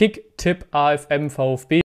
Kick, Tipp, AFM, VfB.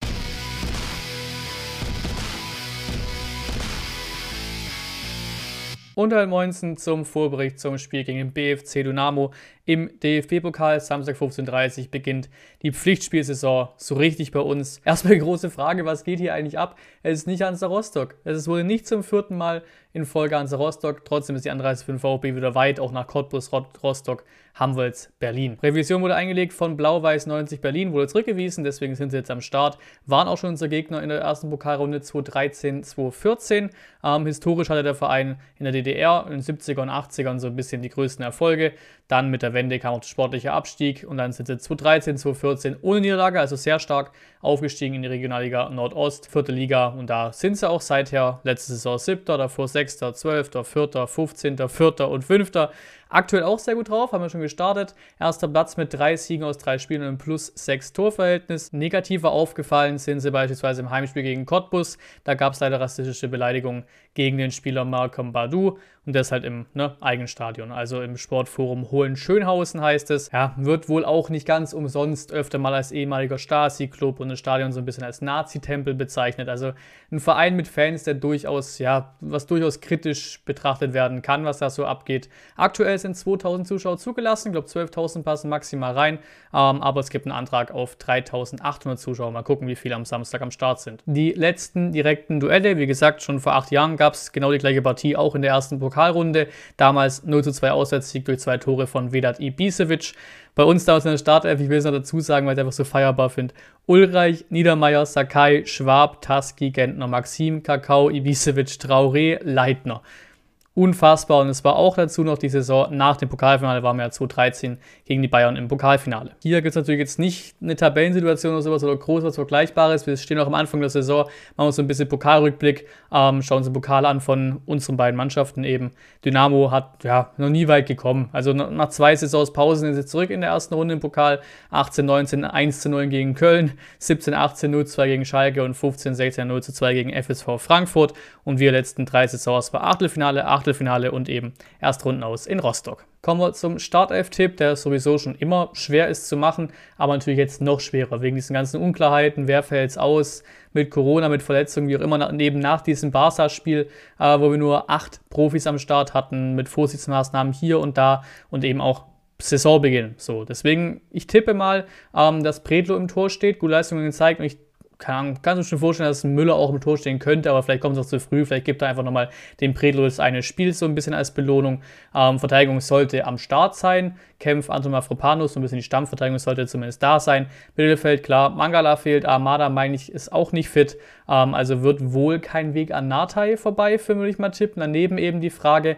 Und halt Moinsen zum Vorbericht zum Spiel gegen den BFC Dynamo. Im DFB-Pokal, Samstag 15.30 Uhr, beginnt die Pflichtspielsaison so richtig bei uns. Erstmal die große Frage, was geht hier eigentlich ab? Es ist nicht Hansa Rostock. Es wurde nicht zum vierten Mal in Folge Hansa Rostock. Trotzdem ist die Anreise für den VfB wieder weit, auch nach Cottbus, Rostock, Hamwolz, Berlin. Revision wurde eingelegt von Blau-Weiß 90 Berlin, wurde zurückgewiesen, deswegen sind sie jetzt am Start. Waren auch schon unser Gegner in der ersten Pokalrunde 2013, 2014. Ähm, historisch hatte der Verein in der DDR in den 70er und 80ern so ein bisschen die größten Erfolge. Dann mit der Wende kam auch der sportliche Abstieg und dann sind sie 2013, 2014 ohne Niederlage, also sehr stark aufgestiegen in die Regionalliga Nordost, vierte Liga und da sind sie auch seither. Letzte Saison siebter, davor sechster, zwölfter, vierter, 15., vierter und fünfter. Aktuell auch sehr gut drauf, haben wir schon gestartet. Erster Platz mit drei Siegen aus drei Spielen und einem plus sechs Torverhältnis. Negativer aufgefallen sind sie beispielsweise im Heimspiel gegen Cottbus. Da gab es leider rassistische Beleidigungen gegen den Spieler Malcolm Badu und das halt im ne, eigenen Stadion, also im Sportforum Hohenschönhausen heißt es. Ja, wird wohl auch nicht ganz umsonst öfter mal als ehemaliger Stasi-Club und das Stadion so ein bisschen als Nazi-Tempel bezeichnet. Also ein Verein mit Fans, der durchaus, ja, was durchaus kritisch betrachtet werden kann, was da so abgeht. Aktuell sind 2000 Zuschauer zugelassen, ich glaube 12.000 passen maximal rein, ähm, aber es gibt einen Antrag auf 3.800 Zuschauer. Mal gucken, wie viele am Samstag am Start sind. Die letzten direkten Duelle, wie gesagt, schon vor acht Jahren gab es genau die gleiche Partie, auch in der ersten Pokalrunde. Damals 0 zu 2 Auswärtssieg durch zwei Tore von Vedat Ibisevic. Bei uns damals in der Startelf, ich will es noch dazu sagen, weil ich es einfach so feierbar finde. Ulreich, Niedermeyer, Sakai, Schwab, Taski, Gentner, Maxim, Kakao, Ibisevic, Traoré, Leitner unfassbar. Und es war auch dazu noch die Saison nach dem Pokalfinale, waren wir ja 2013 gegen die Bayern im Pokalfinale. Hier gibt es natürlich jetzt nicht eine Tabellensituation oder sowas oder groß was Vergleichbares. Wir stehen auch am Anfang der Saison, machen uns so ein bisschen Pokalrückblick, ähm, schauen uns den Pokal an von unseren beiden Mannschaften eben. Dynamo hat ja noch nie weit gekommen. Also nach zwei Saisons Pause sind sie zurück in der ersten Runde im Pokal. 18, 19, 1 zu 0 gegen Köln, 17, 18, 0 2 gegen Schalke und 15, 16, 0 zu 2 gegen FSV Frankfurt. Und wir letzten drei Saisons war Achtelfinale, 8 Achtelfinale und eben Erstrunden aus in Rostock. Kommen wir zum Startelf-Tipp, der sowieso schon immer schwer ist zu machen, aber natürlich jetzt noch schwerer wegen diesen ganzen Unklarheiten. Wer fällt jetzt aus mit Corona, mit Verletzungen, wie auch immer, neben nach diesem Barca-Spiel, äh, wo wir nur acht Profis am Start hatten, mit Vorsichtsmaßnahmen hier und da und eben auch Saisonbeginn. So, deswegen, ich tippe mal, ähm, dass Predlo im Tor steht, gute Leistungen gezeigt und ich keine Ahnung, kannst du schon vorstellen, dass Müller auch im Tor stehen könnte, aber vielleicht kommt es auch zu früh. Vielleicht gibt er einfach nochmal dem Predlo das eine Spiel so ein bisschen als Belohnung. Ähm, Verteidigung sollte am Start sein. Kämpf Anton Mafropanos, so ein bisschen die Stammverteidigung sollte zumindest da sein. Mittelfeld, klar, Mangala fehlt, Armada, meine ich, ist auch nicht fit. Ähm, also wird wohl kein Weg an Natai vorbei, für würde ich mal tippen. Daneben eben die Frage,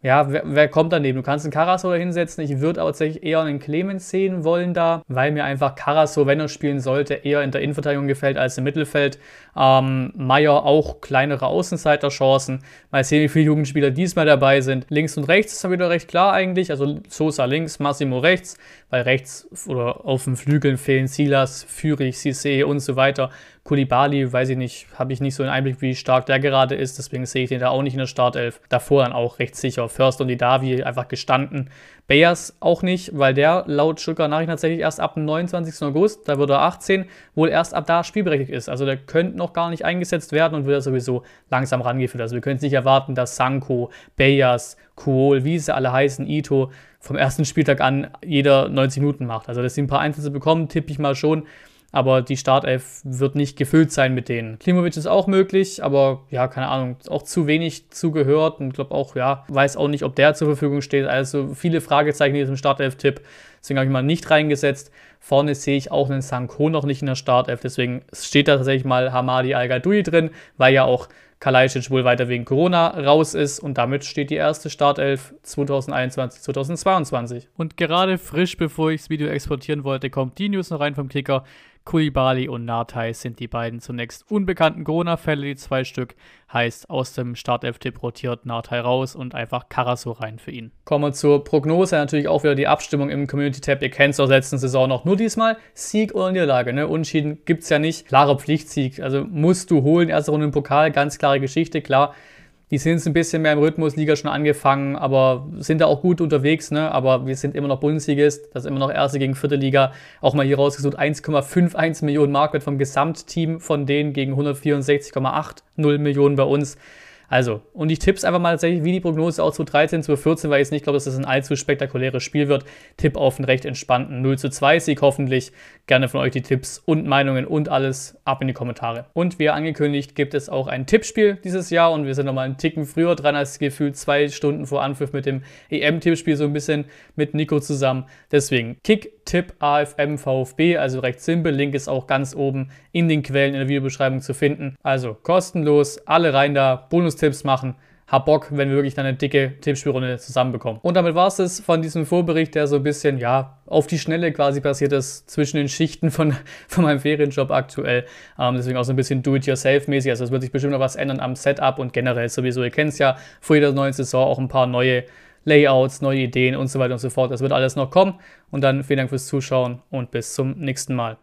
ja, wer, wer, kommt daneben? Du kannst einen Karasor da hinsetzen. Ich würde aber tatsächlich eher einen Clemens sehen wollen da, weil mir einfach Karasor, wenn er spielen sollte, eher in der Innenverteidigung gefällt als im Mittelfeld. Ähm, Meier auch kleinere Außenseiterchancen. Mal sehen, wie viele Jugendspieler diesmal dabei sind. Links und rechts ist dann wieder recht klar eigentlich. Also Sosa links, Massimo rechts, weil rechts oder auf den Flügeln fehlen Silas, Fürich, Cissé und so weiter. Kulibali, weiß ich nicht, habe ich nicht so einen Einblick, wie stark der gerade ist, deswegen sehe ich den da auch nicht in der Startelf. Davor dann auch recht sicher. First und die Davi einfach gestanden. Bayers auch nicht, weil der laut Stuttgart Nachrichten tatsächlich erst ab dem 29. August, da wird er 18, wohl erst ab da spielberechtigt ist. Also der könnte noch gar nicht eingesetzt werden und wird sowieso langsam rangeführt. Also wir können es nicht erwarten, dass Sanko, Bayers, Kuol, wie sie alle heißen, Ito, vom ersten Spieltag an jeder 90 Minuten macht. Also dass sie ein paar Einsätze bekommen, tippe ich mal schon aber die Startelf wird nicht gefüllt sein mit denen. Klimovic ist auch möglich, aber ja, keine Ahnung, auch zu wenig zugehört und glaube auch, ja, weiß auch nicht, ob der zur Verfügung steht. Also viele Fragezeichen in diesem Startelf-Tipp. Deswegen habe ich mal nicht reingesetzt. Vorne sehe ich auch einen Sanko noch nicht in der Startelf, deswegen steht da tatsächlich mal Hamadi Al-Gadoui drin, weil ja auch Kalajdzic wohl weiter wegen Corona raus ist und damit steht die erste Startelf 2021, 2022. Und gerade frisch, bevor ich das Video exportieren wollte, kommt die News noch rein vom Kicker. Kulibali und Natai sind die beiden zunächst unbekannten Corona-Fälle, die zwei Stück. Heißt, aus dem Startelf-Tipp rotiert Natai raus und einfach Karaso rein für ihn. Kommen wir zur Prognose. Natürlich auch wieder die Abstimmung im Community-Tab. Ihr kennt es aus der letzten Saison noch. Nur diesmal Sieg oder Niederlage. Ne? Unschieden gibt es ja nicht. Klarer Pflichtsieg. Also musst du holen. Erste Runde im Pokal, ganz klare Geschichte. Klar, Die sind ein bisschen mehr im Rhythmus, Liga schon angefangen, aber sind da auch gut unterwegs, ne? Aber wir sind immer noch Bundesligist, das ist immer noch erste gegen vierte Liga. Auch mal hier rausgesucht, 1,51 Millionen Marktwert vom Gesamtteam von denen gegen 164,80 Millionen bei uns. Also, und ich tippe einfach mal tatsächlich, wie die Prognose auch zu 13, zu 14, weil ich nicht glaube, dass das ein allzu spektakuläres Spiel wird. Tipp auf einen recht entspannten 0 zu 2 Sieg hoffentlich. Gerne von euch die Tipps und Meinungen und alles ab in die Kommentare. Und wie angekündigt, gibt es auch ein Tippspiel dieses Jahr und wir sind nochmal einen Ticken früher dran als gefühlt zwei Stunden vor Anpfiff mit dem EM-Tippspiel so ein bisschen mit Nico zusammen. Deswegen Kick, Tipp, AFM, VfB, also recht simpel. Link ist auch ganz oben in den Quellen in der Videobeschreibung zu finden. Also kostenlos, alle rein da, Bonustipps machen. Hab Bock, wenn wir wirklich dann eine dicke Tippspielrunde zusammenbekommen. Und damit war es es von diesem Vorbericht, der so ein bisschen, ja, auf die Schnelle quasi passiert ist, zwischen den Schichten von, von meinem Ferienjob aktuell. Ähm, deswegen auch so ein bisschen do-it-yourself-mäßig. Also es wird sich bestimmt noch was ändern am Setup und generell sowieso. Ihr kennt es ja, vor jeder neuen Saison auch ein paar neue Layouts, neue Ideen und so weiter und so fort. Das wird alles noch kommen. Und dann vielen Dank fürs Zuschauen und bis zum nächsten Mal.